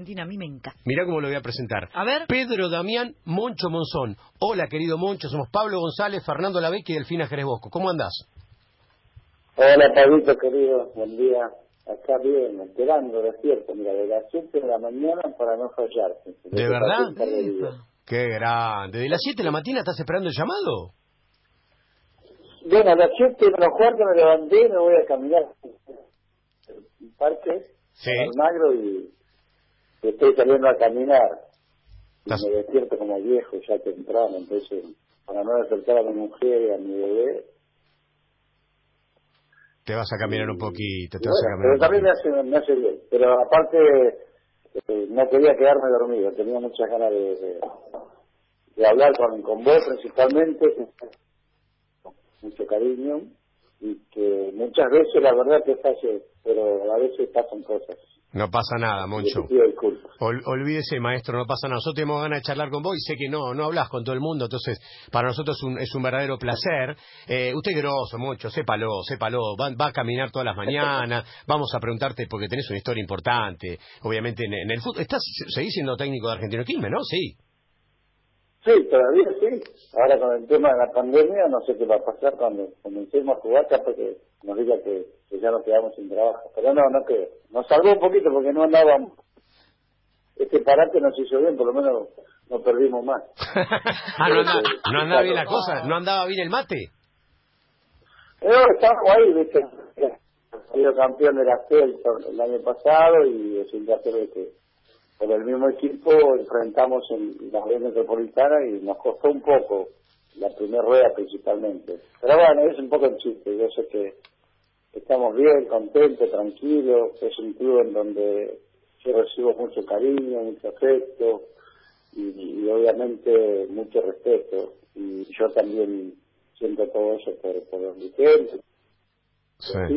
Argentina a mí me encanta. Mirá cómo lo voy a presentar. A ver. Pedro Damián Moncho Monzón. Hola, querido Moncho. Somos Pablo González, Fernando Lavecchi y Delfina Jerez Bosco. ¿Cómo andás? Hola, Pablito, querido. Buen día. Acá bien, esperando, despierto. Mira, de las 7 de la mañana para no fallarse. ¿De verdad? De. Qué grande. ¿De las 7 de la mañana estás esperando el llamado? Bueno, a las 7 menos cuarto me levanté y me voy a caminar un parque Sí. y y estoy saliendo a caminar. Y me despierto como viejo ya temprano, entonces para no despertar a mi mujer y a mi bebé. Te vas a caminar un poquito. Te vas a caminar pero un también me hace, me hace bien. Pero aparte, eh, no quería quedarme dormido, tenía muchas ganas de, de, de hablar con, con vos principalmente, mucho cariño, y que muchas veces la verdad que falle, pero a veces pasan cosas. No pasa nada, Moncho. Ol- olvídese, maestro, no pasa nada. Nosotros tenemos ganas de charlar con vos y sé que no, no hablas con todo el mundo, entonces para nosotros es un, es un verdadero placer. Eh, usted es grosso, Moncho, sépalo, sépalo. Va, va a caminar todas las mañanas, vamos a preguntarte porque tenés una historia importante. Obviamente en, en el fútbol. ¿Estás, ¿Seguís siendo técnico de Argentino Quilmes, no? Sí. Sí, todavía sí. Ahora con el tema de la pandemia, no sé qué va a pasar cuando comencemos a jugar, capaz diga que, que ya nos quedamos sin trabajo. Pero no, no creo. Nos salvó un poquito porque no andábamos. Este parate nos hizo bien, por lo menos no perdimos más. ah, no, andaba, no andaba bien la cosa, no andaba bien el mate. Pero estamos ahí, viste. Sido campeón de la CEL el año pasado y es un placer que por el mismo equipo enfrentamos en la red metropolitana y nos costó un poco la primera rueda principalmente. Pero bueno, es un poco el chiste. Yo sé que estamos bien, contentos, tranquilos. Es un club en donde yo recibo mucho cariño, mucho afecto y, y obviamente mucho respeto. Y yo también siento todo eso por, por los dirigentes, por.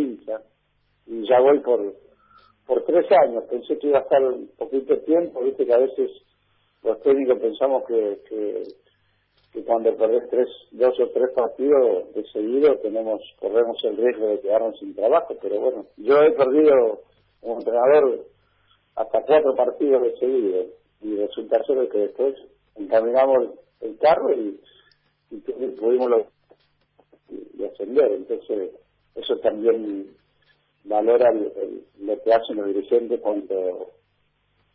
Y ya voy por por tres años. Pensé que iba a estar un poquito de tiempo. Viste que a veces los técnicos pensamos que, que, que cuando perdés tres, dos o tres partidos de seguido tenemos corremos el riesgo de quedarnos sin trabajo. Pero bueno, yo he perdido como entrenador hasta cuatro partidos de seguido y resulta ser que después encaminamos el carro y, y pu- pudimos lo- y ascender. Entonces, eso también valora lo que hacen los dirigentes cuando,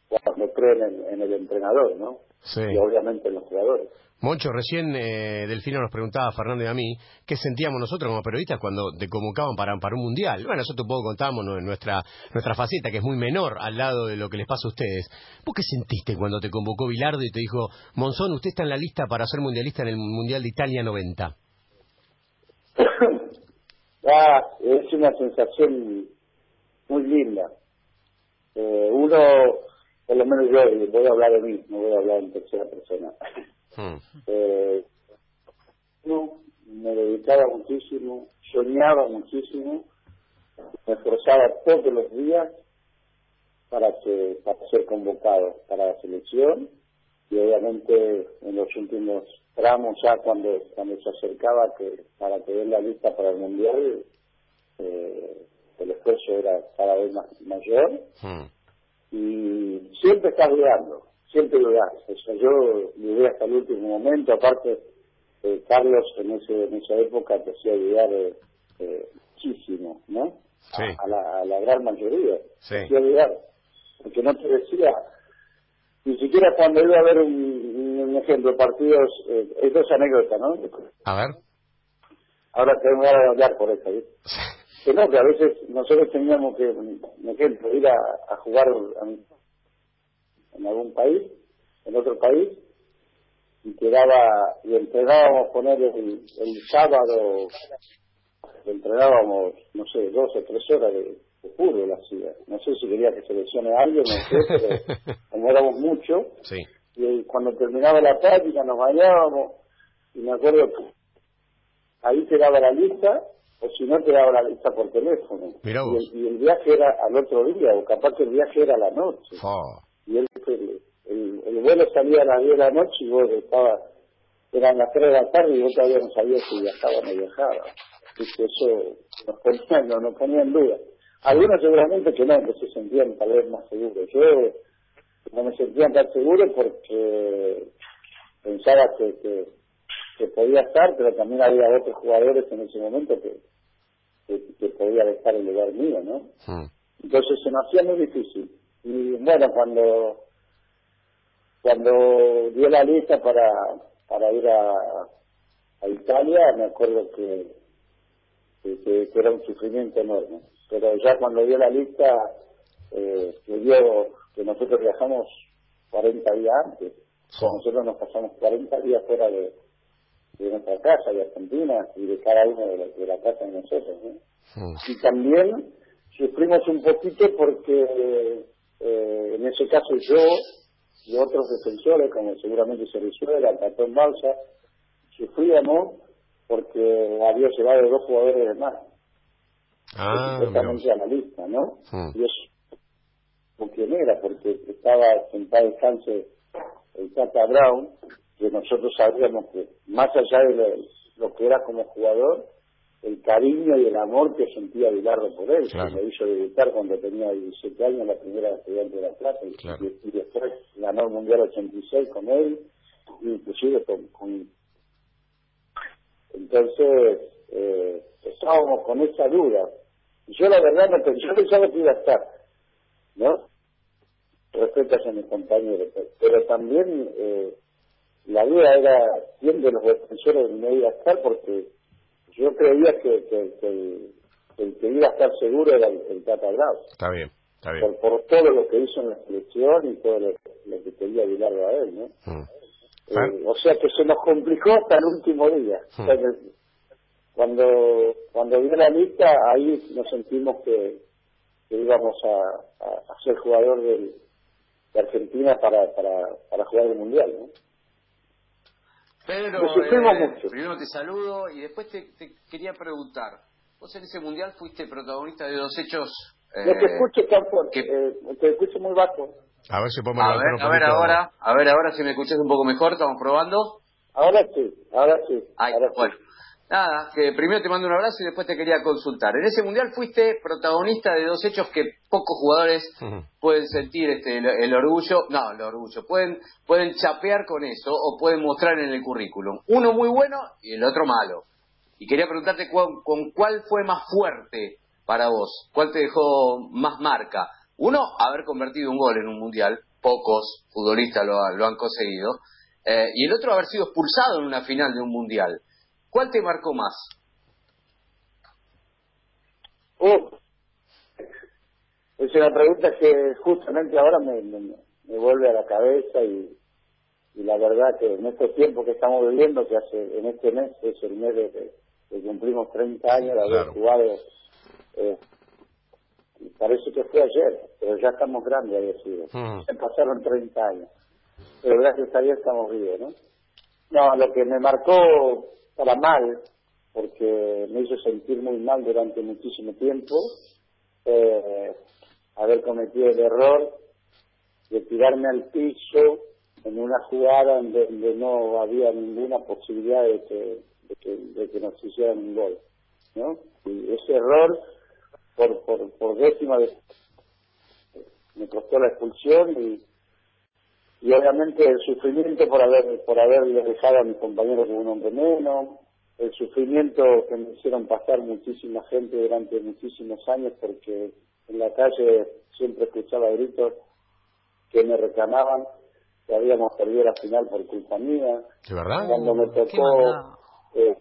cuando creen en, en el entrenador, ¿no? Sí. Y obviamente en los jugadores. Moncho, recién eh, Delfino nos preguntaba a Fernando y a mí qué sentíamos nosotros como periodistas cuando te convocaban para, para un mundial. Bueno, nosotros un poco contamos ¿no? nuestra, nuestra faceta, que es muy menor al lado de lo que les pasa a ustedes. ¿Vos qué sentiste cuando te convocó Bilardo y te dijo, Monzón, usted está en la lista para ser mundialista en el Mundial de Italia 90? Ah, es una sensación muy linda. Eh, uno, por lo menos yo, y voy a hablar de mí, no voy a hablar en tercera persona. Hmm. Eh, no, me dedicaba muchísimo, soñaba muchísimo, me esforzaba todos los días para que para ser convocado para la selección y obviamente en los últimos tramos ya cuando cuando se acercaba que para que den la lista para el mundial eh, el esfuerzo era cada vez más mayor Hmm. Y siempre estás dudando, siempre dudas. O sea, yo dudé hasta el último momento, aparte eh, Carlos en, ese, en esa época te hacía dudar eh, eh, muchísimo, ¿no? Sí. A, a la, a la gran mayoría, Sí. te hacía dudar, porque no te decía, ni siquiera cuando iba a ver un, un ejemplo, partidos, eh, es dos anécdotas, ¿no? A ver. Ahora tengo ganas de hablar por eso, ¿viste? que no, que a veces nosotros teníamos que, por ejemplo, ir a, a jugar a- en algún país, en otro país, y quedaba, y entrenábamos poner el, el sábado, entrenábamos, no sé, dos o tres horas de, de fútbol hacía. No sé si quería que seleccione a alguien, no sé, pero como éramos muchos, Sí. y cuando terminaba la práctica nos bañábamos, y me acuerdo que ahí te daba la lista, o si no te daba la lista por teléfono. Mirá y, el, y el viaje era al otro día, o capaz que el viaje era a la noche. Y el, el, el, el vuelo salía a las 10 de la noche y vos estabas, eran las 3 de la tarde y vos todavía no sabías si viajaba o no viajaba. Viste, Eso nos ponía, no, nos ponía en duda. Algunos seguramente que no, que se sentían tal vez más seguros. Yo no me sentía tan seguro porque pensaba que, que, podía estar, pero también había otros jugadores en ese momento que, que, podía dejar el lugar mío, ¿no? Hmm. Entonces se me hacía muy difícil. Y bueno, cuando cuando dio la lista para, para ir a, a Italia, me acuerdo que, que, era un sufrimiento enorme. Pero ya cuando dio la lista, eh, que dio que nosotros viajamos 40 días antes, nosotros nos pasamos 40 días fuera de, de nuestra casa, de Argentina, y de cada uno de la, de casa de nosotros. Y también sufrimos un poquito porque eh, en ese caso yo y otros defensores, como seguramente se resuelve, el Catón Balsa, sufríamos porque había llevado dos jugadores de más. Ah, a la lista, ¿no? Y eso, ¿con quién era? Porque estaba en tal descanse el Tata Brown, que nosotros sabíamos que, más allá de lo, que era como jugador, el cariño y el amor que sentía Bilardo por él, que me hizo debutar cuando tenía 17 años, la primera estudiante de La Plata, y, después ganó el Mundial 86 con él, inclusive con... Entonces, eh, estábamos con esa duda. Yo la verdad no pensé, yo pensaba que iba a estar, ¿no? respetas a mis compañeros, pero también eh, la duda era quién de los defensores me iba a estar porque yo creía que, que, el, que iba a estar seguro era el, el Tata Está bien, está bien. Por, todo lo que hizo en la selección y todo lo, que quería ayudarlo a él, ¿no? Mm. Eh, o sea que se nos complicó hasta el último día. Mm. cuando cuando vi la lista, ahí nos sentimos que, íbamos a, a ser jugador del, de Argentina para, para, para jugar el Mundial, ¿no? Pedro, eh, primero te saludo y después te, quería preguntar, vos en ese Mundial fuiste protagonista de dos hechos... Eh, no te escucho tan fuerte, eh, te escucho muy bajo. A ver si podemos... A ver, a ver ahora, a ver ahora si me escuchas un poco mejor, estamos probando. Ahora sí, ahora sí. ahora bueno. Nada, que primero te mando un abrazo y después te quería consultar. En ese mundial fuiste protagonista de dos hechos que pocos jugadores pueden sentir este el, orgullo, no, el orgullo, pueden pueden chapear con eso o pueden mostrar en el currículum. Uno muy bueno y el otro malo. Y quería preguntarte con cuál fue más fuerte para vos, cuál te dejó más marca. Uno, haber convertido un gol en un mundial, pocos futbolistas lo, lo han conseguido, eh, y el otro haber sido expulsado en una final de un mundial. ¿Cuál te marcó más? Uh, es una pregunta que justamente ahora me, me, vuelve a la cabeza y, y, la verdad que en estos tiempos que estamos viviendo, que hace en este mes es el mes de que cumplimos 30 años de haber jugado, eh, parece que fue ayer, pero ya estamos grandes, había sido. Se pasaron 30 años, pero gracias a Dios estamos vivos, ¿no? No, lo que me marcó para mal, porque me hizo sentir muy mal durante muchísimo tiempo, eh, haber cometido el error de tirarme al piso en una jugada donde, no había ninguna posibilidad de que, de que, nos hicieran un gol. ¿no? Y ese error, por, por, por décima vez, me costó la expulsión y, y obviamente el sufrimiento por haber por haberle dejado a mis compañeros con un hombre menos, el sufrimiento que me hicieron pasar muchísima gente durante muchísimos años porque en la calle siempre escuchaba gritos que me reclamaban que habíamos perdido la final por culpa mía. ¿De verdad? Cuando me tocó eh,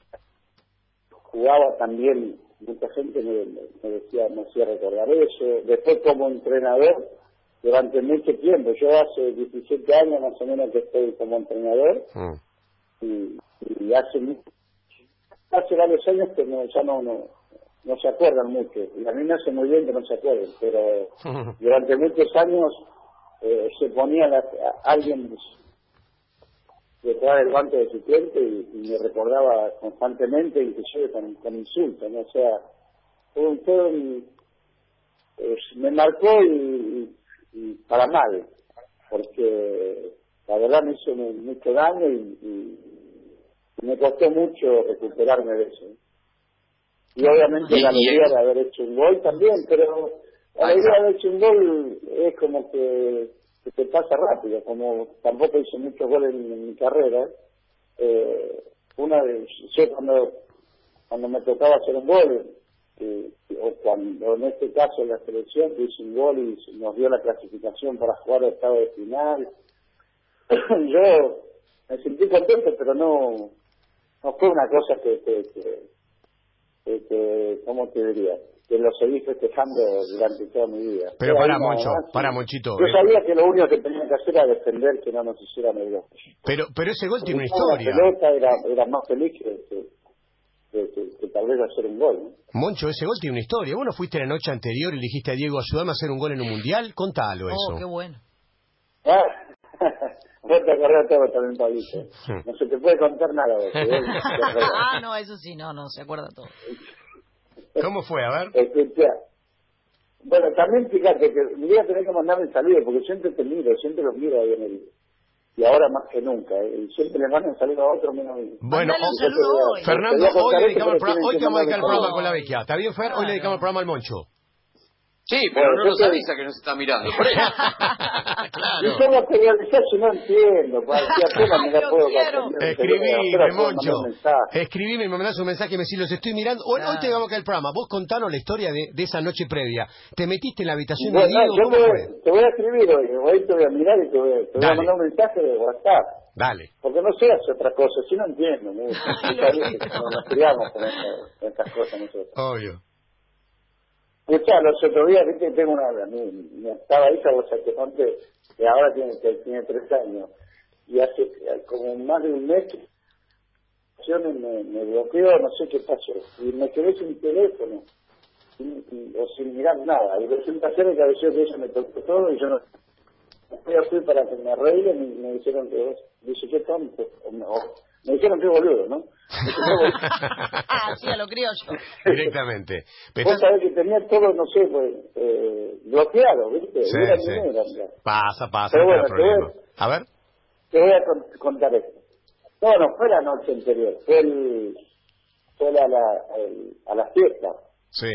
jugaba también mucha gente me, me decía me hacía recordar eso. Después como entrenador durante mucho tiempo. Yo hace 17 años más o menos que estoy como entrenador mm. y, hace hace varios años que no, ya no, no, no se acuerdan mucho. Y a mí me hace muy bien que no se acuerden, pero durante muchos años eh, se ponía la, a alguien detrás del banco de su cliente y, me recordaba constantemente, inclusive con, con insultos, ¿no? O sea, fue un, me marcó y, para mal, porque la verdad me hizo mucho daño y, me costó mucho recuperarme de eso. Y obviamente la alegría de haber hecho un gol también, pero la alegría de haber hecho un gol es como que se te pasa rápido, como tampoco hice muchos goles en, mi carrera, eh, una vez, yo cuando, cuando me tocaba hacer un gol, eh, o cuando en este caso la selección hizo un gol y nos dio la clasificación para jugar el estado de final, yo me sentí contento, pero no, no fue una cosa que, que, que, que, ¿cómo te diría? que lo seguí festejando durante toda mi vida. Pero para, Moncho, para, Monchito. Yo eh. sabía que lo único que tenía que hacer era defender que no nos hicieran el gol. Pero, pero ese gol tiene una historia. La pelota era, era más feliz que, que, tal vez hacer un gol. Moncho, ese gol tiene una historia. Vos no fuiste la noche anterior y le dijiste a Diego, ayúdame a hacer un gol en un mundial. Contalo oh, eso. Oh, qué bueno. Ah, vos te acordás todo también, Pablito. No se te puede contar nada. De eso, ah, no, eso sí, no, no, se acuerda todo. ¿Cómo fue? A ver. bueno, también fíjate que me voy a tener que mandarme el saludo, porque siempre te miro, siempre los miro ahí en el... Y ahora más que nunca, ¿eh? siempre le mando un saludo a otro menos. Bueno, hoy. Fernando, hoy, le dedicamos el programa, hoy te vamos a dedicar el programa con la vecchia. ¿Está bien, Fer? Hoy le dedicamos el programa al Moncho. Sí, pero no nos avisa que nos está mirando. claro. Yo tengo que realizar si no entiendo. Apenas me la puedo Escribime, Moncho. Escribime, me mandás un mensaje y me decís, los estoy mirando. Hoy, hoy te vamos a el programa. Vos contanos la historia de, de, esa noche previa. ¿Te metiste en la habitación de Diego? yo te, fue? te, voy a escribir hoy. Hoy te voy a mirar y te voy, te voy a mandar un mensaje de WhatsApp. Dale. Porque no sé hacer otra cosa, si no entiendo mucho. nos criamos con estas cosas nosotros. Obvio. Escucha, los otros días, viste, tengo una, mi, mi octava hija, vos sabés que conté, que ahora tiene, tiene tres años, y hace como más de un mes me, me bloqueó, no sé qué pasó, y me quedé sin teléfono, o sin mirar nada, y resulta ser que a veces ella me tocó todo y yo no yo fui para que me arreglen y me dijeron que qué tonto, o, me dijeron que boludo, ¿no? Así a lo creo yo. Directamente. Pero Vos sabés que tenía todo, no sé, pues, eh, bloqueado, ¿viste? Sí, sí. pasa, pasa, Pero bueno, problema. a ver. Te voy a contar esto. No, no fue la noche anterior, fue el, fue a la, a la fiesta. Sí.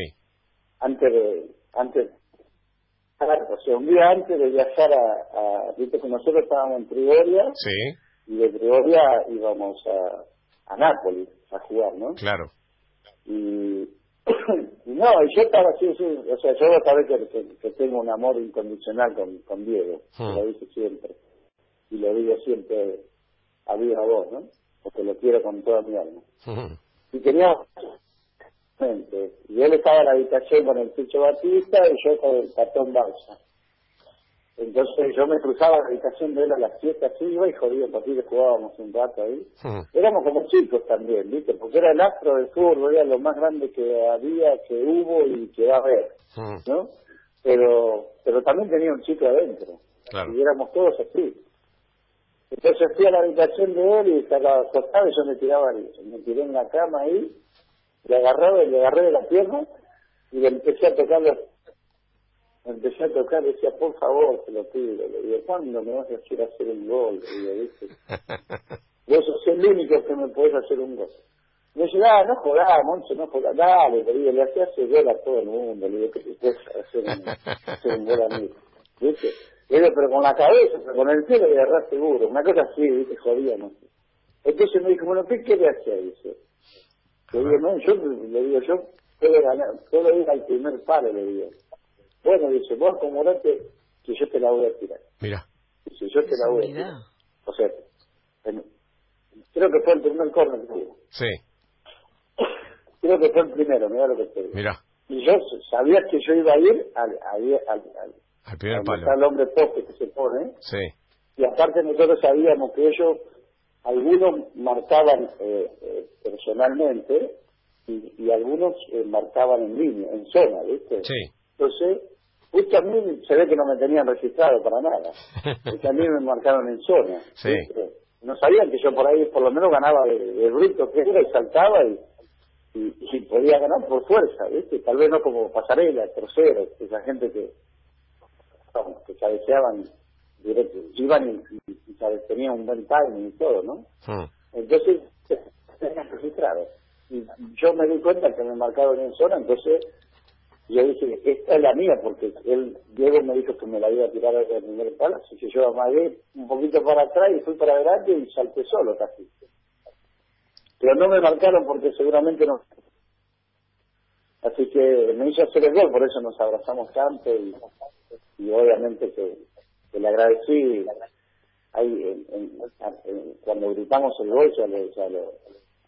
Antes de, antes, o sea, un día antes de viajar a, a viste que nosotros estábamos en Trigoria. Sí y de Trigoria íbamos a, a Nápoles a jugar, ¿no? Claro. Y, no, y yo estaba así, o sea, yo sabés que, que, tengo un amor incondicional con, con Diego, hmm. lo dije siempre, y lo digo siempre a viva voz, ¿no? Porque lo quiero con toda mi alma. Hmm. Y quería y él estaba en la habitación con el Chicho Batista y yo con el cartón Balsa. Entonces yo me cruzaba la habitación de él a las siete así, iba y jodido, que jugábamos un rato ahí. Éramos como chicos también, ¿viste? Porque era el astro del fútbol, era lo más grande que había, que hubo y que va a haber, ¿no? Pero pero también tenía un chico adentro. Y éramos todos así. Entonces fui a la habitación de él y estaba acostado y yo me tiraba, me tiré en la cama ahí, le agarraba y le agarré de la pierna y le empecé a tocar los empecé a tocar, decía, por favor, te lo pido. Le digo, ¿cuándo me vas a hacer hacer un gol? Le digo, ¿viste? Vos sos el único que me podés hacer un gol. Me dice, ah, no jodás, Moncho, no jodás, dale, le digo, le hacía hacer gol a todo el mundo, le digo, que te puedes hacer un, hacer un gol a mí, ¿viste? Le digo, pero con la cabeza, con el pie le agarrás seguro, una cosa así, ¿viste? Jodía, no sé. Entonces me dijo, bueno, ¿qué querés hacer? Dice. Le digo, no, yo, le digo, yo puedo ganar, puedo ir al primer palo, le digo. Bueno, dice, vos acomodate que yo te la voy a tirar. Mira. Dice, yo te la voy a tirar. O sea, creo que fue el primer corner que hubo. Sí. Creo que fue el primero, mira lo que te digo. Mira. Y yo sabía que yo iba a ir al, al, al, al primer palo. Al hombre poste que se pone. Sí. Y aparte nosotros sabíamos que ellos, algunos marcaban eh, eh, personalmente y, y algunos eh, marcaban en línea, en zona, ¿viste? Sí. Entonces, Justo a mí se ve que no me tenían registrado para nada. Porque a mí me marcaron en zona. Sí. No sabían que yo por ahí por lo menos ganaba de, bruto que era y saltaba y, y, podía ganar por fuerza, ¿viste? Tal vez no como pasarela, tercero, esa gente que, que cabeceaban directo, iban y, y, tenían un buen timing y todo, ¿no? Hmm. Entonces, tenían registrado. Y yo me di cuenta que me marcaron en zona, entonces yo dije, esta es la mía, porque él, Diego me dijo que me la iba a tirar al primer palo, así que yo amagué un poquito para atrás y fui para adelante y salté solo casi. Pero no me marcaron porque seguramente no. Así que me hizo hacer el gol, por eso nos abrazamos tanto y, y obviamente que, que le agradecí ahí en, en, cuando gritamos el gol ya, le, ya lo,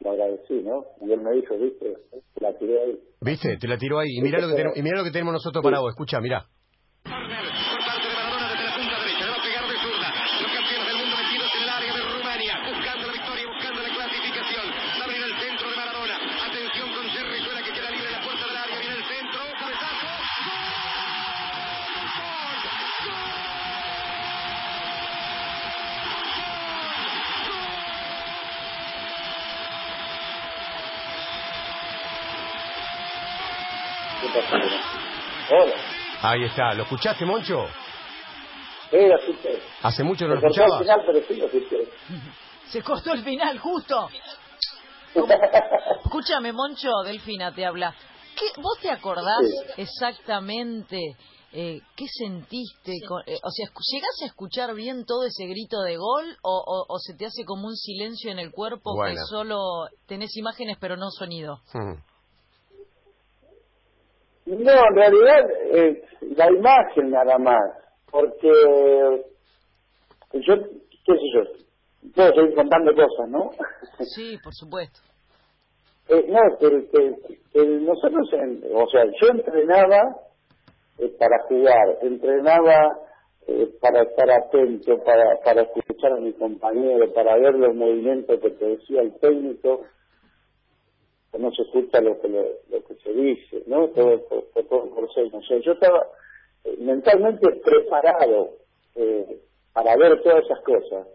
lo agradecí, ¿no? Y él me dijo, viste, la tiré ahí. ¿Viste? Te la tiró ahí. Y mirá lo que, tenemos, y mirá lo que tenemos nosotros para vos. Escucha, mirá. Ahí está. ¿Lo escuchaste, Moncho? Sí, lo escuché. ¿Hace mucho no lo cortó el escuchabas? final, pero sí lo escuché. Se cortó el final, justo. Escúchame, Moncho, Delfina te habla. ¿Qué, ¿Vos te acordás Sí. exactamente eh, qué sentiste? con- eh, o sea, ¿llegás a escuchar bien todo ese grito de gol o, o- o se te hace como un silencio en el cuerpo que Bueno. solo tenés imágenes pero no sonido? Hmm. No, en realidad eh, la imagen nada más, porque yo, qué sé yo, puedo seguir contando cosas, ¿no? Sí, por supuesto. Eh, no, que, que- que nosotros, en- o sea, yo entrenaba eh, para jugar, entrenaba eh, para estar atento, para, para escuchar a mi compañero, para ver los movimientos que te decía el técnico, que no se escucha lo que, lo, lo que se dice, ¿no? Todo, todo, todo por ser, o sea, yo estaba eh, mentalmente preparado eh, para ver todas esas cosas,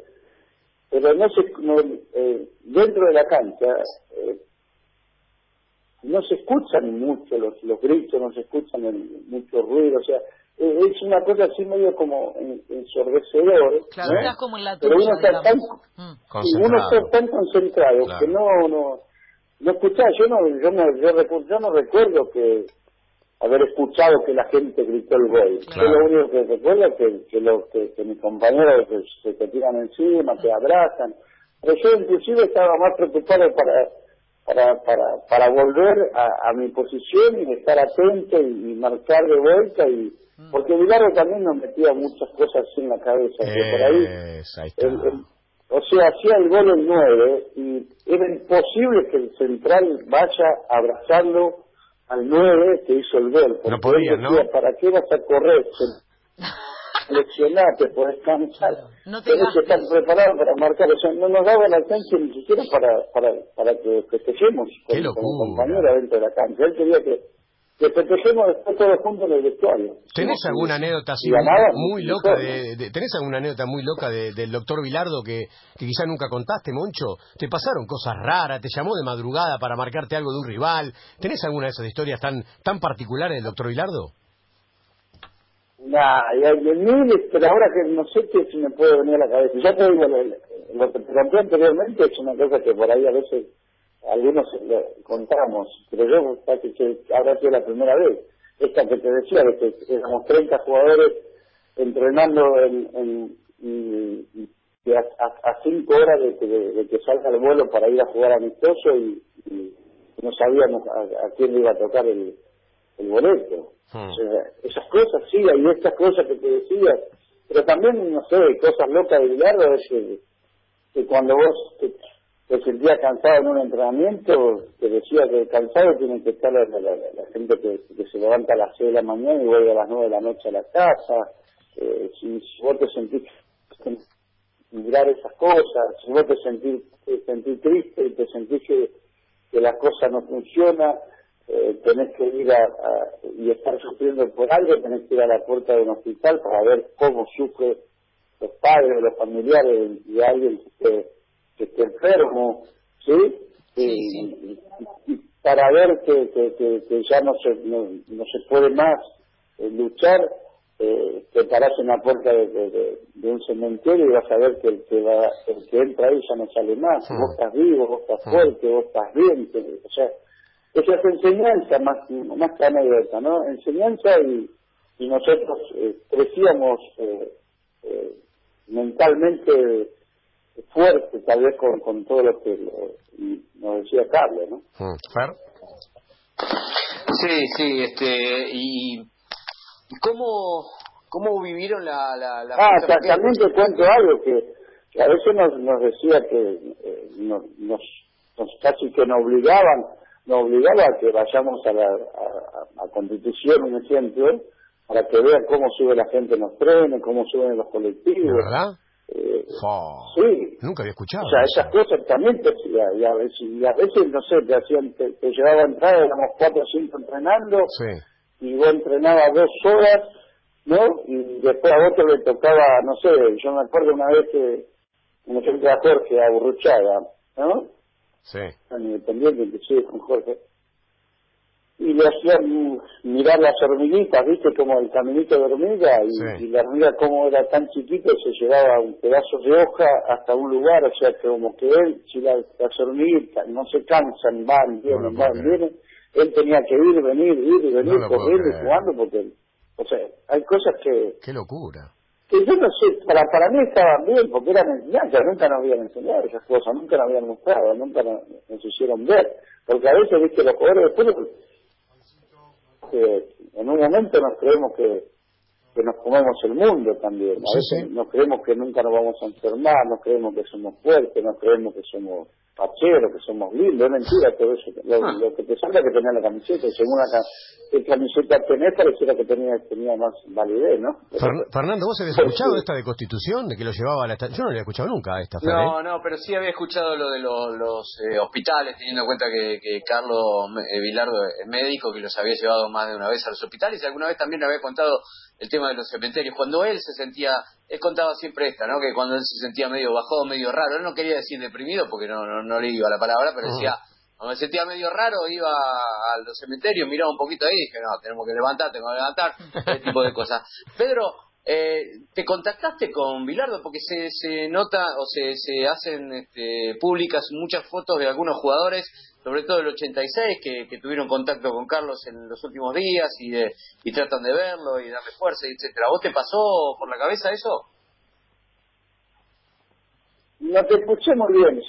pero no se, no, eh, dentro de la cancha, eh, no se escuchan mucho los, los gritos, no se escuchan el- mucho ruido, o sea, eh, es una cosa así medio como en- ensordecedor, Claro, ¿no? estás como en la pero tuya, uno está tan. Mm. uno está tan concentrado Claro. que no, no, no escuchaba, yo no, yo no, yo, recu- yo no recuerdo que haber escuchado que la gente gritó el gol. Claro. Yo lo único que recuerdo es que, que, lo, que, que mis compañeros se, te tiran encima, te abrazan. Pero yo inclusive estaba más preocupado para para para, para volver a, a mi posición y estar atento y, y marcar de vuelta y porque Bilardo también nos metía muchas cosas en la cabeza que por ahí ahí el- o sea, hacía el gol el 9 y era imposible que el central vaya a abrazarlo al 9 que hizo el gol. porque No podía, él decía, ¿no? ¿Para qué vas a correr? Seleccionate, podés cansar. No te Tenés que estar preparado para marcar. O sea, no nos daba la cancha ni siquiera para, para, para que festejemos con, con compañero dentro de la cancha. Él quería que, que festejemos después todos juntos en el vestuario. ¿Tenés alguna anécdota así muy loca de, de- tenés alguna anécdota muy loca de- del doctor Vilardo que, que quizá nunca contaste, Moncho? ¿Te pasaron cosas raras? ¿Te llamó de madrugada para marcarte algo de un rival? ¿Tenés alguna de esas historias tan tan particulares del doctor Vilardo? Nah, y hay miles, pero ahora que no sé qué si me puede venir a la cabeza. Ya te digo, lo, lo que te conté anteriormente es una cosa que por ahí a veces algunos le contamos, pero yo casi que habrá sido la primera vez. Esta que te decía, de que éramos 30 jugadores entrenando en, en, y a, a, a cinco horas de que, de, de que salga el vuelo para ir a jugar amistoso y, y no sabíamos a, a quién le iba a tocar el, el boleto. Hmm. O sea, esas cosas sí, y estas cosas que te decía, pero también, no sé, cosas locas de Bilardo es que, que cuando vos te, te sentías cansado en un entrenamiento, te decía que cansado tiene que estar la, gente que, que se levanta a las 6 de la mañana y vuelve a las 9 de la noche a la casa. Eh, si, vos te sentís mirar esas cosas, si vos te sentís, te sentís triste y te sentís que, que la cosa no funciona, eh, tenés que ir a, y estar sufriendo por algo, tenés que ir a la puerta de un hospital para ver cómo sufre los padres los familiares de alguien que que esté enfermo, ¿sí? Sí, Y- sí. y- y para ver que, que, que, que ya no se, no, no se puede más eh, luchar, eh, te parás en la puerta de, de- de- de un cementerio y vas a ver que el que, va, el que entra ahí ya no sale más. Hmm. Vos estás vivo, vos estás fuerte, vos estás bien. o sea, esas enseñanzas más, más que anécdota, ¿no? Enseñanza y, y nosotros eh, crecíamos eh, eh, mentalmente fuerte tal vez con, con todo lo que nos decía Carlos, ¿no? Mm. Sí, sí, este, y ¿cómo, cómo vivieron la... la, la ah, también te cuento algo que, a veces nos, nos decía que eh, nos, nos, casi que nos obligaban, nos obligaba a que vayamos a la a, Constitución, un ejemplo, para que vean cómo sube la gente en los trenes, cómo suben los colectivos. ¿Verdad? Eh, sí. Nunca había escuchado. O sea, esas cosas también te y a, veces, y a veces, no sé, te hacían, te, te llevaba a entrar, éramos cuatro o cinco entrenando, y vos entrenabas dos horas, ¿no? Y después a otro le tocaba, no sé, yo me acuerdo una vez que, como yo a Jorge, a Burruchaga, ¿no? Sí. Independiente, que sigue con Jorge y le hacían mirar las hormiguitas, ¿viste? Como el caminito de hormiga, y, la hormiga como era tan chiquita se llevaba un pedazo de hoja hasta un lugar, o sea, que como que él, si las hormiguitas no se cansan, van, vienen, van, vienen, él tenía que ir, venir, ir y venir, corriendo y jugando, porque, o sea, hay cosas que... ¡Qué locura! Que yo no sé, para, para mí estaban bien, porque eran enseñanzas, nunca nos habían enseñado esas cosas, nunca nos habían mostrado, nunca nos, nos hicieron ver, porque a veces, viste, los jugadores después que en un momento nos creemos que, que nos comemos el mundo también. A veces nos creemos que nunca nos vamos a enfermar, nos creemos que somos fuertes, nos creemos que somos pachero, que somos lindos, es mentira todo eso. Ah. Lo, que te salga que tenía la camiseta, y según la camiseta tenés, pareciera que tenía, tenía más validez, ¿no? Fernando, ¿vos habías escuchado esta de Constitución, de que lo llevaba a la Yo no la había escuchado nunca esta, No, no, pero sí había escuchado lo de los, eh, hospitales, teniendo en cuenta que, que Carlos eh, Vilardo es médico, que los había llevado más de una vez a los hospitales, y alguna vez también le había contado el tema de los cementerios. Cuando él se sentía, él contaba siempre esta, ¿no? Que cuando él se sentía medio bajado, medio raro, él no quería decir deprimido porque no, no, le iba la palabra, pero decía, cuando se sentía medio raro, iba a los cementerios, miraba un poquito ahí y dije, no, tenemos que levantar, tenemos que levantar, ese tipo de cosas. Pedro, eh, ¿te contactaste con Bilardo? Porque se, se nota o se, se hacen este, públicas muchas fotos de algunos jugadores sobre todo el 86, que, que tuvieron contacto con Carlos en los últimos días y, de, y tratan de verlo y darle fuerza, etcétera. ¿Vos te pasó por la cabeza eso? No te escuché muy bien.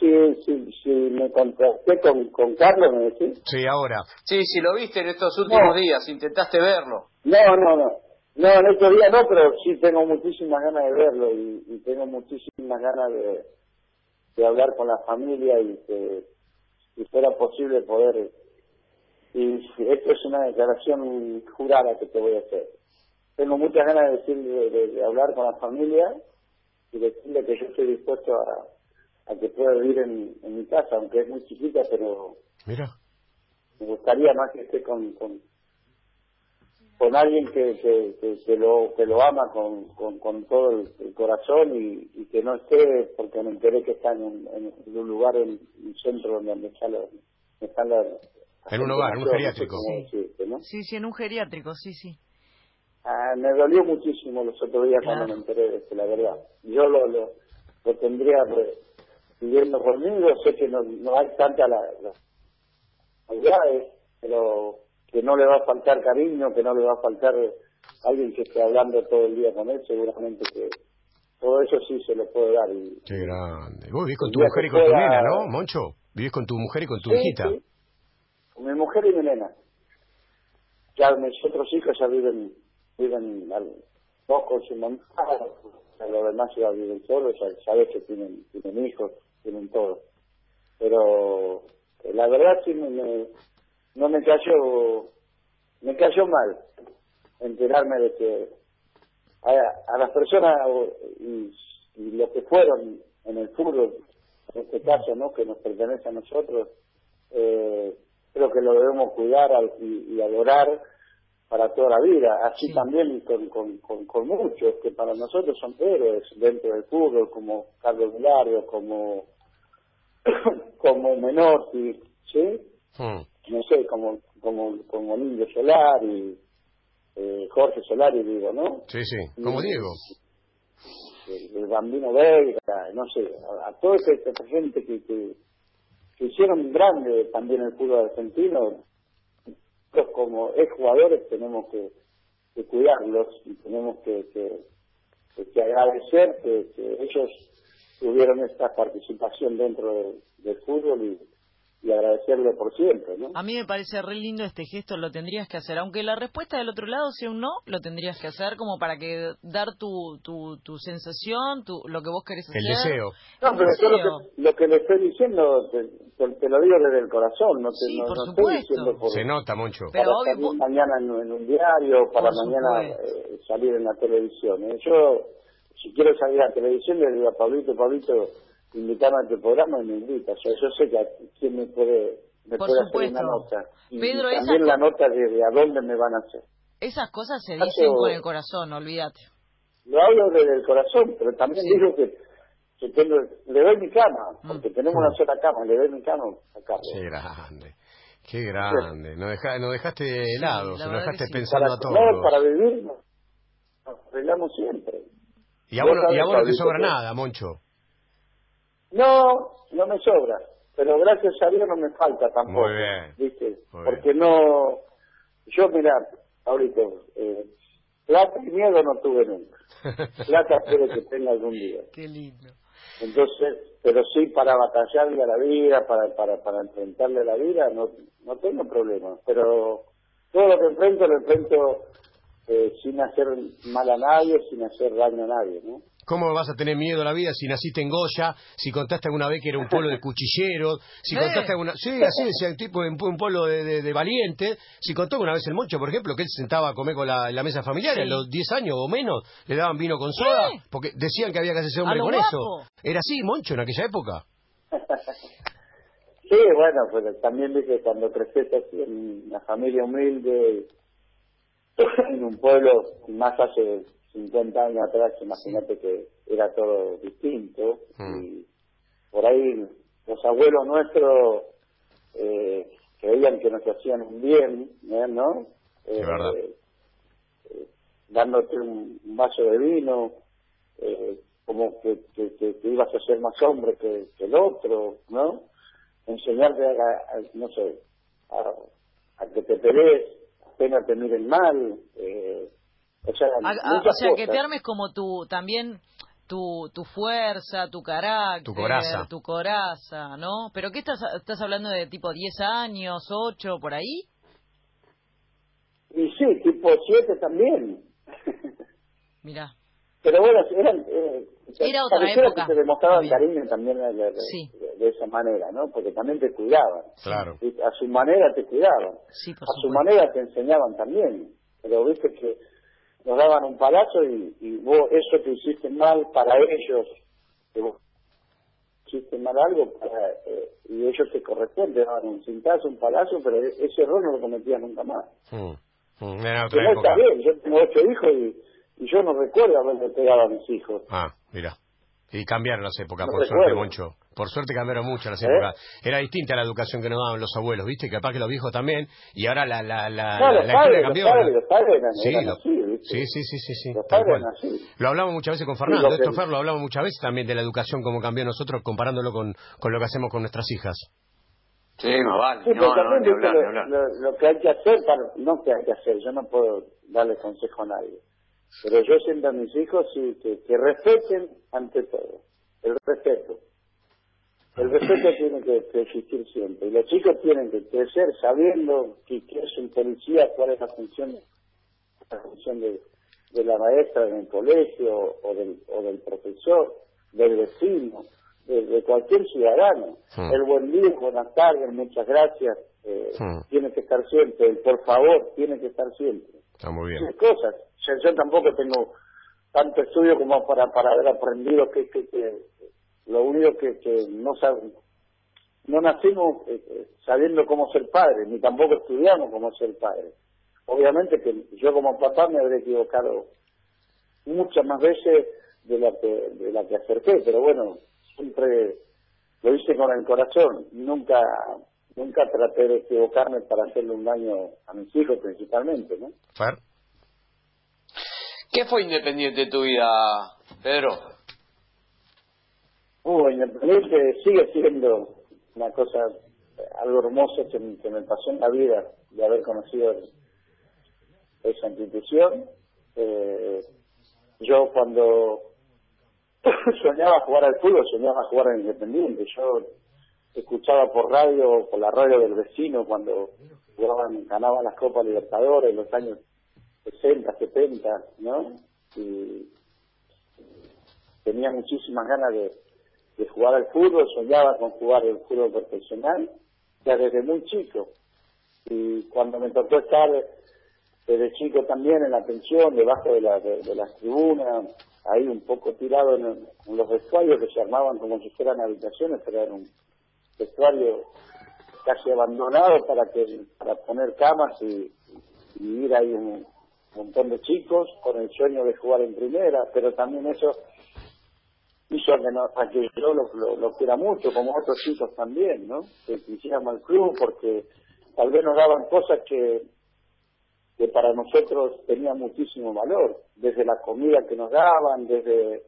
Si, si, si, me contacté con, con Carlos, ¿me decís? Sí, ahora. Sí, si lo viste en estos últimos días, intentaste verlo. No, no, no. No, en estos días no, pero sí tengo muchísimas ganas de verlo y, y tengo muchísimas ganas de, de hablar con la familia y que si fuera posible poder y esto es una declaración jurada que te voy a hacer. Tengo muchas ganas de decir de, hablar con la familia y decirle que yo estoy dispuesto a, a que pueda vivir en, en mi casa aunque es muy chiquita pero mira. me gustaría más que esté con, con con alguien que, que, que, lo que lo ama con, con, con todo el, corazón y, y, que no esté porque me enteré que está en, en, un lugar en un centro donde está la, están la, en un hogar, en un geriátrico. Sí, sí, en un geriátrico, sí, sí. Ah, me dolió muchísimo los otros días cuando me enteré de esto, la verdad. Yo lo, lo, lo tendría viviendo conmigo, sé que no, no hay tanta la, la, pero que no le va a faltar cariño, que no le va a faltar alguien que esté hablando todo el día con él, seguramente que todo eso sí se lo puede dar. Y, Qué grande. Vos vivís con tu mujer y con tu nena, ¿no, Moncho? Vivís con tu mujer y con tu hijita. Sí. Con mi mujer y mi nena. Ya mis otros hijos ya viven, viven dos con su mamá, los demás ya viven solos, ya sabes que tienen, tienen hijos, tienen todo. Pero eh, la verdad sí me no me cayó, me cayó mal enterarme de que a, las personas y, y lo que fueron en el fútbol, en este caso, ¿no? que nos pertenece a nosotros, eh, creo que lo debemos cuidar y, adorar para toda la vida, así también con, con, con, muchos que para nosotros son héroes dentro del fútbol, como Carlos Milario, como como Menotti, ¿sí? Hmm no sé, como como como Niño Solar y eh, Jorge Solari, digo, ¿no? Sí, sí, como Diego. El, Bambino Vega, no sé, a, toda esta, gente que, que, que hicieron grande también el fútbol argentino, nosotros como exjugadores tenemos que, cuidarlos y tenemos que, que, agradecer que, ellos tuvieron esta participación dentro del fútbol y, y agradecerle por siempre, ¿no? A mí me parece re lindo este gesto, lo tendrías que hacer. Aunque la respuesta del otro lado sea un no, lo tendrías que hacer como para que dar tu, tu, tu sensación, tu, lo que vos querés hacer. El deseo. No, pero yo lo que, lo que le estoy diciendo, te, te, lo digo desde el corazón, no te no, por estoy diciendo por... Se nota mucho. Para salir mañana en, un diario, para mañana eh, salir en la televisión. ¿eh? Yo, si quiero salir a la televisión, le digo a Pablito, Pablito invitarme a tu programa y me invita. O sea, yo sé que quién me puede, me puede hacer una nota. Y, también la nota de, a dónde me van a hacer. Esas cosas se dicen con el corazón, olvídate. Lo hablo desde el corazón, pero también digo que, que tengo, le doy mi cama, mm. porque tenemos una sola cama, le doy mi cama a Carlos. Qué grande. Qué grande, no, deja, no dejaste helado, no dejaste pensando para, a todo. No, para vivir nos arreglamos siempre. Y a vos, y a vos no te sobra nada, Moncho. No, no me sobra, pero gracias a Dios no me falta tampoco. Muy bien. ¿viste? Porque no, yo mira, ahorita, eh, plata y miedo no tuve nunca. Plata espero que tenga algún día. Qué lindo. Entonces, pero sí para batallarle a la vida, para, para, para enfrentarle a la vida, no, no tengo problema. Pero todo lo que enfrento, lo enfrento eh, sin hacer mal a nadie, sin hacer daño a nadie, ¿no? ¿Cómo vas a tener miedo a la vida si naciste en Goya, si contaste alguna vez que era un pueblo de cuchilleros, si contaste alguna... Sí, así decía el tipo, un, un pueblo de, de, valiente, si contó una vez el Moncho, por ejemplo, que él se sentaba a comer con la, la mesa familiar, a los 10 años o menos le daban vino con soda, porque decían que había que hacerse hombre con eso. ¿Era así, Moncho, en aquella época? sí, bueno, pues también dije, cuando creces así en una familia humilde, en un pueblo más hace 50 años atrás, imagínate que era todo distinto mm. y por ahí los abuelos nuestros eh, creían que nos hacían un bien, ¿eh? ¿no? Eh, eh, dándote un, vaso de vino, como que, que, ibas a ser más hombre que, el otro, ¿no? Enseñarte a, no sé, a, que te pelees, apenas te miren mal, eh, o sea, o sea que te armes como tu, también tu, tu fuerza, tu carácter, tu coraza. tu coraza, ¿no? ¿Pero qué estás, estás hablando de tipo 10 años, 8, por ahí? Y sí, tipo 7 también. Mira. Pero bueno, eran, eh, era otra época. que te demostraban cariño también de, de, esa manera, ¿no? Porque también te cuidaban. Claro. Y a su manera te cuidaban. Sí, por a su manera te enseñaban también. Pero viste que nos daban un palazo y, y vos eso te hiciste mal para ellos, que vos hiciste mal algo para, eh, y ellos te corresponden, te daban un cintazo, un palazo, pero e-, ese error no lo cometías nunca más. Mm. Mm, está bien, yo tengo ocho hijos y, y yo no recuerdo haberle pegado a mis hijos. Ah, mira. Y cambiaron las épocas, por suerte, Moncho. Por suerte cambiaron mucho las ¿Eh? épocas. Era distinta la educación que nos daban los abuelos, ¿viste? Que capaz que los viejos también. Y ahora la, la, la, la, escuela cambió. Los padres, sí, sí, sí, sí, sí, Los padres así. Lo hablamos muchas veces con Fernando. Esto, Fer, lo hablamos muchas veces también de la educación, como cambió nosotros, comparándolo con, con lo que hacemos con nuestras hijas. Sí, no vale. no, no, ni hablar, lo, lo, que hay que hacer, para, no que hay que hacer, yo no puedo darle consejo a nadie. Pero yo siento a mis hijos sí, que, que respeten ante todo el respeto. El respeto tiene que, existir siempre. Y los chicos tienen que crecer sabiendo que, es un policía, cuál es la función, la función de, la maestra en el colegio o del, o del profesor, del vecino, de, cualquier ciudadano. El buen día, buenas tardes, muchas gracias, eh, tiene que estar siempre. El por favor tiene que estar siempre. Está cosas. Yo, tampoco tengo tanto estudio como para, para haber aprendido que, que, que lo único que, que no sabemos, no nacimos eh, eh, sabiendo cómo ser padre, ni tampoco estudiamos cómo ser padre. Obviamente que yo como papá me habré equivocado muchas más veces de la que, de la que acerté, pero bueno, siempre lo hice con el corazón, nunca nunca traté de equivocarme para hacerle un daño a mis hijos principalmente, ¿no? ¿Qué fue independiente de tu vida, Pedro? Uh, Independiente sigue siendo una cosa, algo hermoso que, me pasó en la vida de haber conocido esa institución. Eh, yo cuando soñaba jugar al fútbol, soñaba jugar en Independiente. Yo escuchaba por radio, por la radio del vecino, cuando jugaban, ganaban las Copas Libertadores en los años 60, 70, ¿no? Y tenía muchísimas ganas de, jugar al fútbol, soñaba con jugar el fútbol profesional, ya desde muy chico. Y cuando me tocó estar desde chico también en la pensión, debajo de, la, de, las tribunas, ahí un poco tirado en, los vestuarios que se armaban como si fueran habitaciones, pero era un vestuario casi abandonado para que para poner camas y, y ir ahí un montón de chicos con el sueño de jugar en primera, pero también eso hizo a que yo lo, quiera mucho, como otros chicos también, ¿no? Que quisiéramos el club porque tal vez nos daban cosas que, que para nosotros tenían muchísimo valor, desde la comida que nos daban, desde,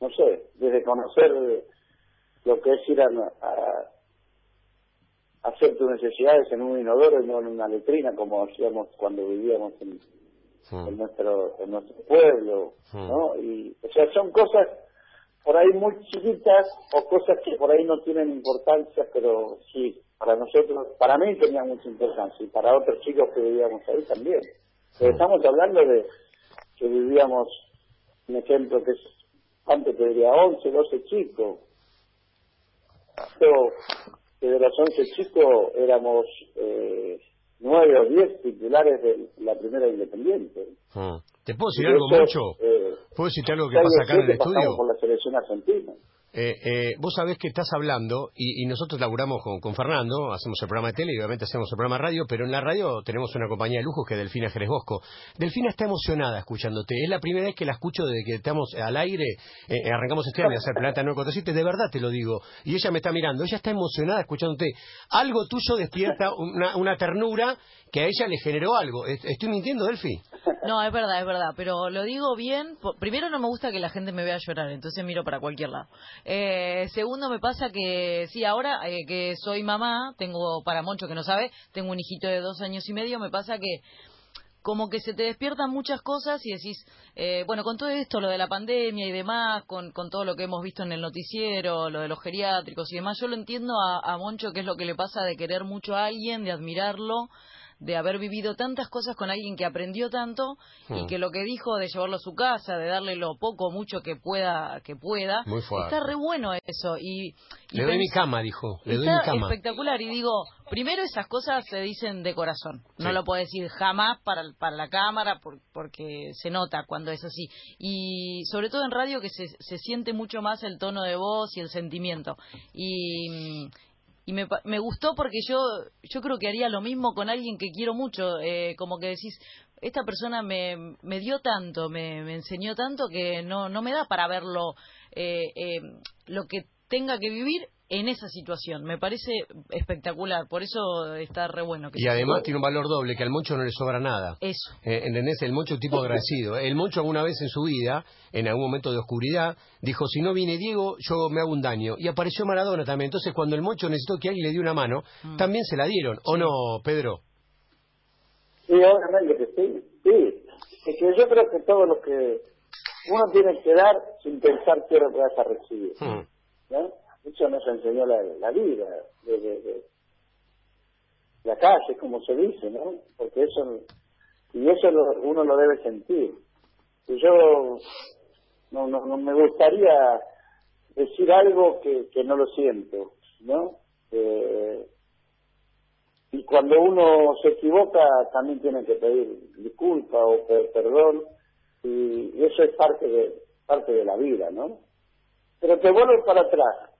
no sé, desde conocer lo que es ir a, hacer tus necesidades en un inodoro y no en una letrina como hacíamos cuando vivíamos en, en nuestro en nuestro pueblo, ¿no? Y o sea, son cosas por ahí muy chiquitas o cosas que por ahí no tienen importancia, pero sí, para nosotros, para mí tenía mucha importancia y para otros chicos que vivíamos ahí también. estamos hablando de que vivíamos, un ejemplo que es, antes te diría 11, 12 chicos. Pero que de los 11 chicos éramos eh, 9 o 10 titulares de la primera Independiente. Ah. ¿Te puedo decir algo, mucho? Eh, ¿Puedo decirte algo que pasa acá en el estudio? por la selección argentina. Eh, eh, vos sabés que estás hablando, y, nosotros laburamos con, Fernando, hacemos el programa de tele y obviamente hacemos el programa de radio, pero en la radio tenemos una compañía de lujo que es Delfina Jerez Bosco. Delfina está emocionada escuchándote. Es la primera vez que la escucho desde que estamos al aire, eh, arrancamos este año a hacer Planeta 947, de verdad te lo digo. Y ella me está mirando, ella está emocionada escuchándote. Algo tuyo despierta una, una ternura que a ella le generó algo. ¿Estoy mintiendo, Delfi? No, es verdad, es verdad, pero lo digo bien. Primero no me gusta que la gente me vea llorar, entonces miro para cualquier lado. Eh, segundo, me pasa que, sí, ahora eh, que soy mamá, tengo, para Moncho que no sabe, tengo un hijito de dos años y medio, me pasa que como que se te despiertan muchas cosas y decís, eh, bueno, con todo esto, lo de la pandemia y demás, con, con, todo lo que hemos visto en el noticiero, lo de los geriátricos y demás, yo lo entiendo a, a Moncho, que es lo que le pasa de querer mucho a alguien, de admirarlo, de haber vivido tantas cosas con alguien que aprendió tanto y hmm. que lo que dijo de llevarlo a su casa, de darle lo poco o mucho que pueda, que pueda, está re bueno eso. Y, le doy mi cama, dijo. Le doy mi cama. espectacular. Y digo, primero esas cosas se dicen de corazón. No lo puedo decir jamás para, para la cámara porque se nota cuando es así. Y sobre todo en radio que se, se siente mucho más el tono de voz y el sentimiento. Y, y me, me gustó porque yo yo creo que haría lo mismo con alguien que quiero mucho. Eh, como que decís esta persona me, me dio tanto me, me enseñó tanto que no no me da para verlo eh, eh, lo que tenga que vivir en esa situación. Me parece espectacular, por eso está re bueno. y además tiene un valor doble, que al Moncho no le sobra nada. Eso. Eh, ¿Entendés? El Moncho es un tipo agradecido. El Moncho alguna vez en su vida, en algún momento de oscuridad, dijo, si no viene Diego, yo me hago un daño. Y apareció Maradona también. Entonces cuando el Moncho necesitó que alguien le diera una mano, mm. también se la dieron. ¿O no, Pedro? Sí, obviamente que sí. Sí. Es que yo creo que todo lo que uno tiene que dar sin pensar que lo vas a recibir. Mm. ¿no? Eso nos enseñó la, vida, la calle, como se dice, ¿no? Porque eso, y eso uno lo debe sentir. Y yo no, no, no me gustaría decir algo que, que no lo siento, ¿no? Eh, y cuando uno se equivoca también tiene que pedir disculpa o perdón y, eso es parte de parte de la vida, ¿no? Pero te vuelvo para atrás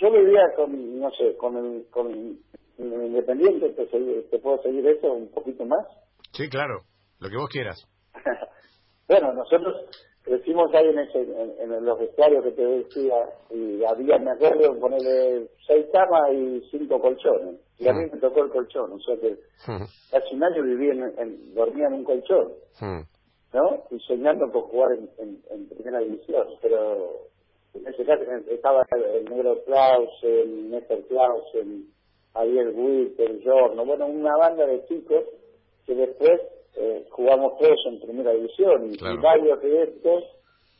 yo vivía con, no sé, con el, con Independiente, ¿te, puedo seguir eso un poquito más? Sí, claro, lo que vos quieras. bueno, nosotros crecimos ahí en, ese, en, los vestuarios que te decía, y había, me acuerdo, ponerle seis camas y cinco colchones, y a mí me tocó el colchón, o sea que casi un año viví en, dormía en un colchón, ¿no? Y soñando con jugar en, en primera división, pero estaba el negro Clausen, Néstor Clausen, Javier el Giorno, bueno, una banda de chicos que después eh, jugamos todos en primera división y, varios de estos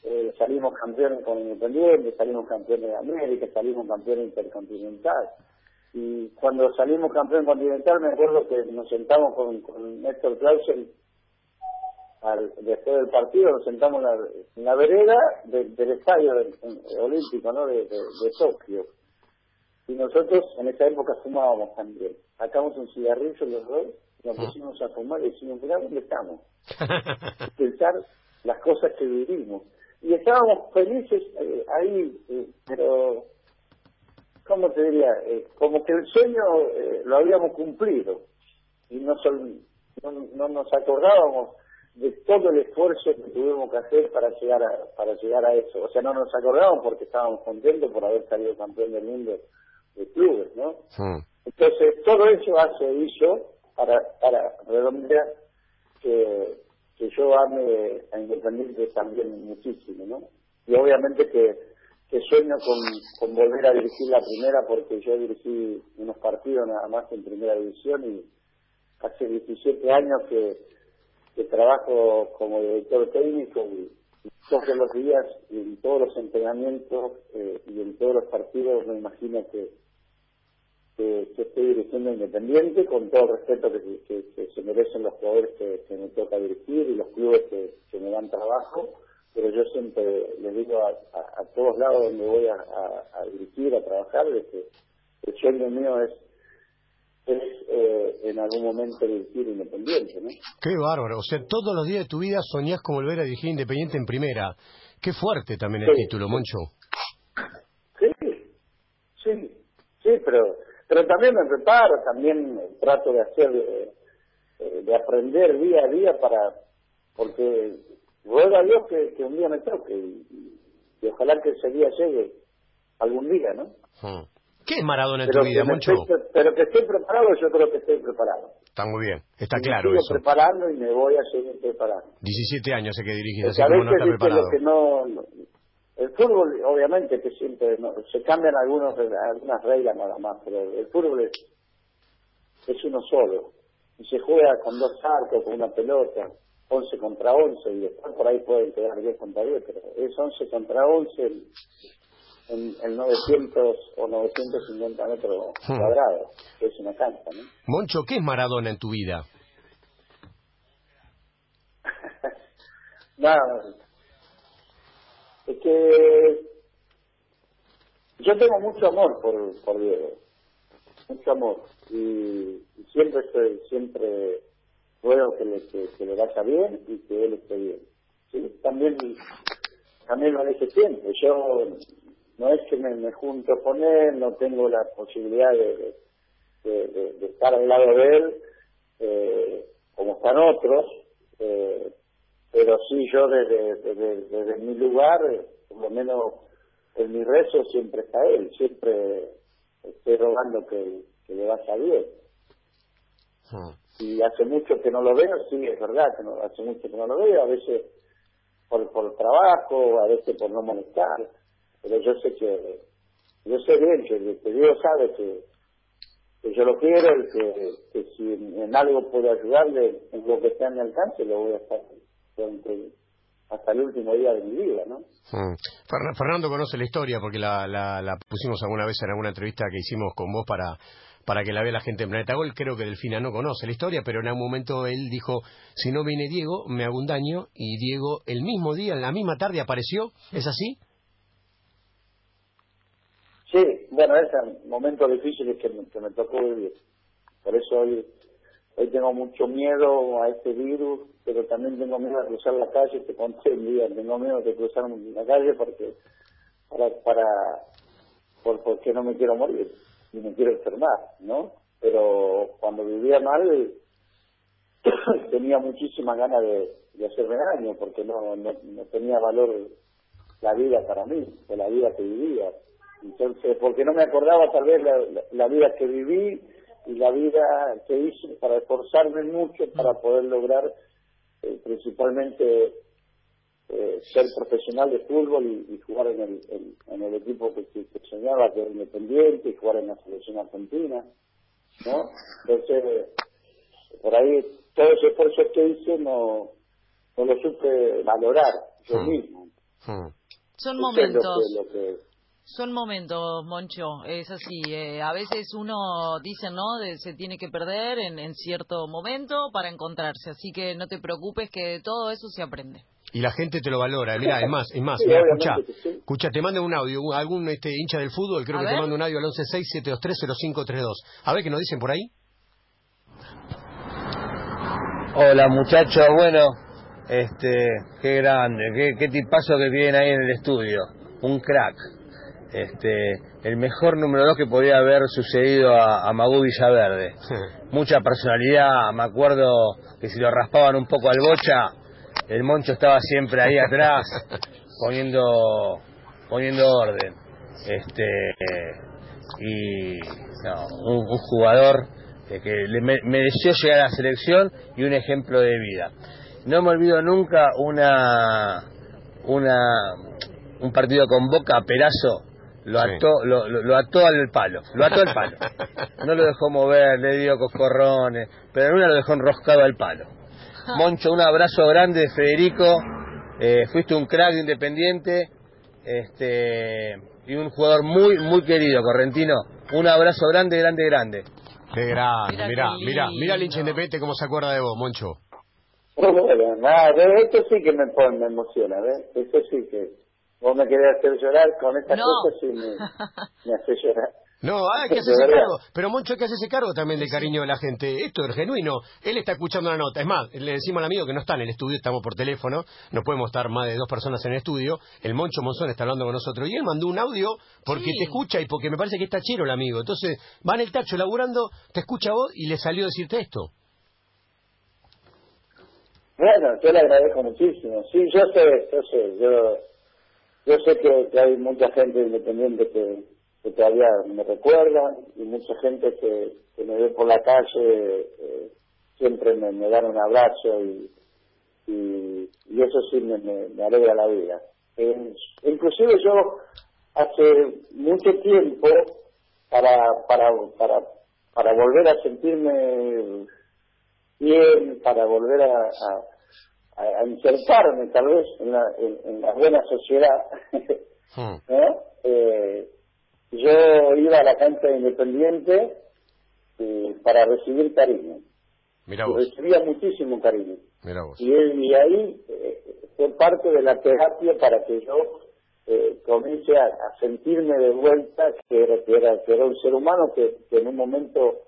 eh, salimos campeones con Independiente, salimos campeones de América, salimos campeones intercontinental. Y cuando salimos campeón continental me acuerdo que nos sentamos con, con Néstor Clausen al, después del partido nos sentamos en la, vereda del estadio olímpico ¿no? de, de, Tokio. Y nosotros en esa época fumábamos también. Sacamos un cigarrillo los dos nos pusimos a fumar y decimos mira dónde estamos pensar las cosas que vivimos. Y estábamos felices eh, ahí eh, pero cómo te diría eh, como que el sueño lo habíamos cumplido. Y no, no, no nos acordábamos de todo el esfuerzo que tuvimos que hacer para llegar a, para llegar a eso. O sea, no nos acordamos porque estábamos contentos por haber salido campeón del mundo de clubes, ¿no? Entonces, todo eso hace hizo para, para redondear que, que yo ame a Independiente también muchísimo, ¿no? Y obviamente que, que sueño con, con volver a dirigir la primera porque yo dirigí unos partidos nada más en primera división y hace 17 años que que trabajo como director técnico y, todos los días y en todos los entrenamientos eh, y en todos los partidos me imagino que, que, estoy dirigiendo independiente con todo el respeto que, se merecen los jugadores que, me toca dirigir y los clubes que, me dan trabajo pero yo siempre les digo a, todos lados donde voy a, dirigir, a trabajar, de que el sueño mío es es eh, en algún momento dirigir Independiente, ¿no? Qué bárbaro, o sea, todos los días de tu vida soñás con volver a dirigir Independiente en primera. Qué fuerte también el título, Moncho. Sí, sí, sí, pero pero también me preparo, también trato de hacer, eh, eh, de aprender día a día para, porque ruego a Dios que, un día me toque y, ojalá que ese día llegue algún día, ¿no? Hmm. ¿Qué es Maradona en tu vida, Moncho? pero que esté preparado, yo creo que estoy preparado. Está muy bien, está claro me eso. preparando y me voy a seguir preparando. 17 años sé que dirigís, así como no está preparado. Que no, el fútbol, obviamente, que siempre se cambian algunos, algunas reglas nada más, pero el fútbol es, es uno solo. Y se juega con dos arcos, con una pelota, 11 contra 11, y después por ahí pueden quedar 10 contra 10, pero es 11 contra 11 en, en 900 o 950 metros hmm. cuadrados, que es una cancha, ¿no? Moncho, ¿qué es Maradona en tu vida? Nada, es que yo tengo mucho amor por, por Diego, mucho amor, y, siempre estoy, siempre ruego que le, que, le vaya bien y que él esté bien. ¿sí? También también lo dije siempre, yo no es que me, junto con él, no tengo la posibilidad de, de, estar al lado de él, eh, como están otros, eh, pero sí yo desde, desde, mi lugar, por lo menos en mi rezo siempre está él, siempre estoy rogando que, le vaya bien. Hmm. Y hace mucho que no lo veo, sí, es verdad que no, hace mucho que no lo veo, a veces por, por trabajo, a veces por no molestar pero yo sé que, yo sé bien que, Dios sabe que, que yo lo quiero y que, que si en, algo puedo ayudarle en lo que esté a mi alcance, lo voy a hacer hasta el último día de mi vida, ¿no? Mm. Fernando conoce la historia porque la, la, la, pusimos alguna vez en alguna entrevista que hicimos con vos para para que la vea la gente en Planeta Gol. Creo que Delfina no conoce la historia, pero en algún momento él dijo, si no viene Diego, me hago un daño, y Diego el mismo día, en la misma tarde apareció, ¿es así? Sí, bueno, es momentos difíciles que me, que me tocó vivir. Por eso hoy, hoy tengo mucho miedo a este virus, pero también tengo miedo a cruzar la calle, te conté un día, tengo miedo de cruzar la calle porque para, para por, porque no me quiero morir y me quiero enfermar, ¿no? Pero cuando vivía mal tenía muchísimas ganas de, hacerme daño porque no, no, tenía valor la vida para mí, la vida que vivía entonces, porque no me acordaba tal vez la, vida que viví y la vida que hice para esforzarme mucho para poder lograr eh, principalmente eh, ser profesional de fútbol y, jugar en el, en, el equipo que, soñaba, que era independiente, y jugar en la selección argentina, ¿no? Entonces, por ahí, todo ese esfuerzo que hice no, no lo supe valorar yo hmm. mismo. Hmm. Son momentos. Son momentos, Moncho, es así. Eh, a veces uno dice, ¿no? se tiene que perder en, en cierto momento para encontrarse. Así que no te preocupes que de todo eso se aprende. Y la gente te lo valora. Mira, es más, es más, mira, escucha, escucha, te mando un audio, algún este hincha del fútbol, creo que te mando un audio al 1167230532. A ver qué nos dicen por ahí. Hola muchachos, bueno, este, qué grande, qué, qué tipazo que viene ahí en el estudio, un crack. Este, el mejor número dos que podía haber sucedido a, a Magú Villaverde. Mucha personalidad, me acuerdo que si lo raspaban un poco al bocha, el Moncho estaba siempre ahí atrás poniendo poniendo orden este y un, jugador que le mereció llegar a la selección y un ejemplo de vida no me olvido nunca una una un partido con Boca Perazo lo ató, lo, lo, ató al palo, lo ató al palo. No lo dejó mover, le dio coscorrones, pero en una lo dejó enroscado al palo. Moncho, un abrazo grande de Federico. Eh, fuiste un crack independiente este, y un jugador muy, muy querido, Correntino. Un abrazo grande, grande, grande. Qué grande, mira, mira, mira el hincha independiente cómo se acuerda de vos, Moncho. Bueno, nada, esto sí que me, me emociona, ¿ves? Eso sí que vos me querés hacer llorar con estas cosas y me, me hace llorar. No, hay que hacerse cargo. Pero Moncho hay que hacerse cargo también del cariño de la gente. Esto es genuino. Él está escuchando la nota. Es más, le decimos al amigo que no está en el estudio, estamos por teléfono. No podemos estar más de dos personas en el estudio. El Moncho Monzón está hablando con nosotros. Y él mandó un audio porque te escucha y porque me parece que está chero el amigo. Entonces, va en el tacho laburando, te escucha vos y le salió decirte esto. Bueno, yo le agradezco muchísimo. Sí, yo sé, yo sé. Yo, yo sé que hay mucha gente independiente que que todavía me recuerdan y mucha gente que, me ve por la calle eh, siempre me, dan un abrazo y, y, eso sí me, me, alegra la vida. inclusive yo hace mucho tiempo para, para, para, para volver a sentirme bien, para volver a, a, a insertarme tal vez en la, en, la buena sociedad, hmm. ¿no? eh, yo iba a la cancha de Independiente eh, para recibir cariño. Mira recibía muchísimo cariño. Mira vos. Y, y ahí eh, fue parte de la terapia para que yo eh, comience a, sentirme de vuelta que era, que era, que era un ser humano que, en un momento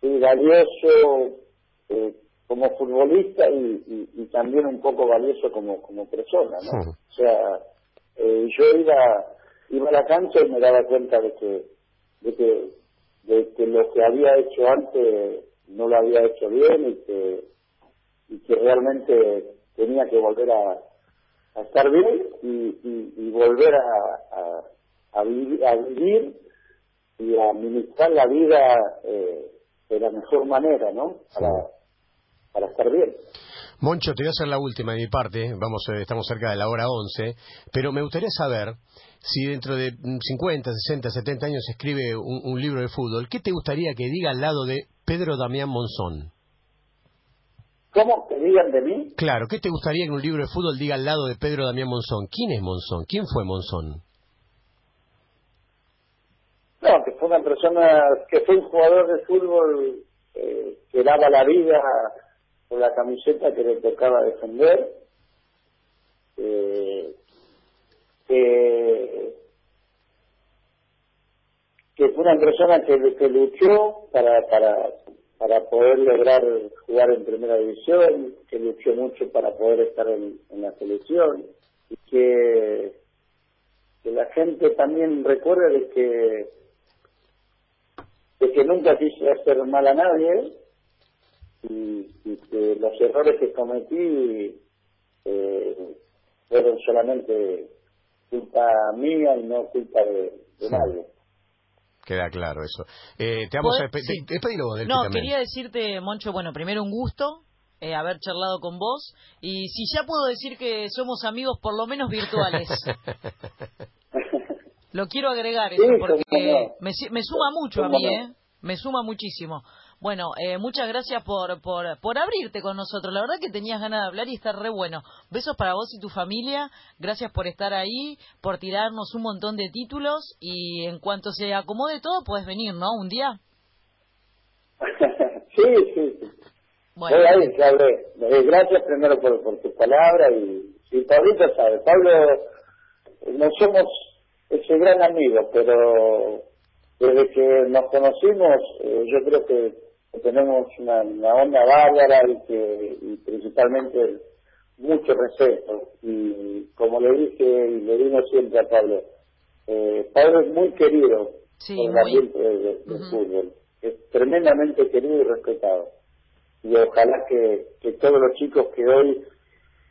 fui valioso eh, como futbolista y, y, también un poco valioso como, como persona, ¿no? O sea, yo iba iba a la cancha y me daba cuenta de que, de que, de que lo que había hecho antes no lo había hecho bien y que, y que realmente tenía que volver a, a estar bien y, y, volver a, a, a, vivir, y a administrar la vida eh, de la mejor manera, ¿no? Para, para estar bien. Moncho, te voy a hacer la última de mi parte, vamos, eh, estamos cerca de la hora 11, pero me gustaría saber si dentro de 50, 60, 70 años se escribe un, libro de fútbol, ¿qué te gustaría que diga al lado de Pedro Damián Monzón? ¿Cómo? ¿Que digan de mí? Claro, ¿qué te gustaría que un libro de fútbol diga al lado de Pedro Damián Monzón? ¿Quién es Monzón? ¿Quién fue Monzón? No, que fue una persona, que fue un jugador de fútbol eh, que daba la vida por la camiseta que le tocaba defender, eh, que, fue una persona que, que luchó para, para, para poder lograr jugar en primera división, que luchó mucho para poder estar en, la selección y que, que la gente también recuerde de que de que nunca quise hacer mal a nadie y, que los errores que cometí eh, fueron solamente culpa mía y no culpa de, nadie. Queda claro eso. Eh, te vamos a despedir No, quería decirte, Moncho, bueno, primero un gusto eh, haber charlado con vos y si ya puedo decir que somos amigos por lo menos virtuales. lo quiero agregar eso porque me, me suma mucho a mí, ¿eh? Me suma muchísimo. Bueno, eh, muchas gracias por, por, por abrirte con nosotros. La verdad que tenías ganas de hablar y está re bueno. Besos para vos y tu familia. Gracias por estar ahí, por tirarnos un montón de títulos y en cuanto se acomode todo, puedes venir, ¿no? Un día. sí, sí. Bueno. Voy a ir, eh, Gracias primero por, por tus palabras y, y Pablito sabe. Pablo, no somos ese gran amigo, pero desde que nos conocimos, eh, yo creo que tenemos una, onda bárbara y que y principalmente mucho respeto. Y como le dije y le digo siempre a Pablo, eh, Pablo es muy querido por el ambiente del fútbol. Es tremendamente querido y respetado. Y ojalá que, que todos los chicos que hoy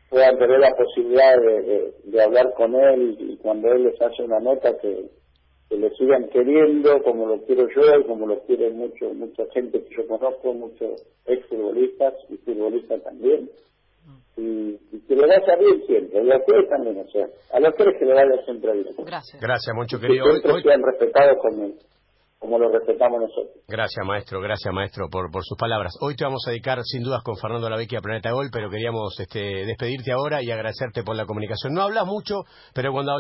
puedan tener la posibilidad de, de hablar con él y cuando él les hace una nota que, que lo sigan queriendo como lo quiero yo y como lo quiere mucho mucha gente que yo conozco, muchos ex futbolistas y futbolistas también. Y, que le vaya bien siempre, y a ustedes también, o sea, a los tres que le vaya siempre bien. Gracias. Gracias, mucho querido. Siempre hoy, sean respetados como, como lo respetamos nosotros. Gracias, maestro, gracias, maestro, por, por sus palabras. Hoy te vamos a dedicar, sin dudas, con Fernando Lavecchia a Planeta Gol, pero queríamos este, despedirte ahora y agradecerte por la comunicación. No hablas mucho, pero cuando hablas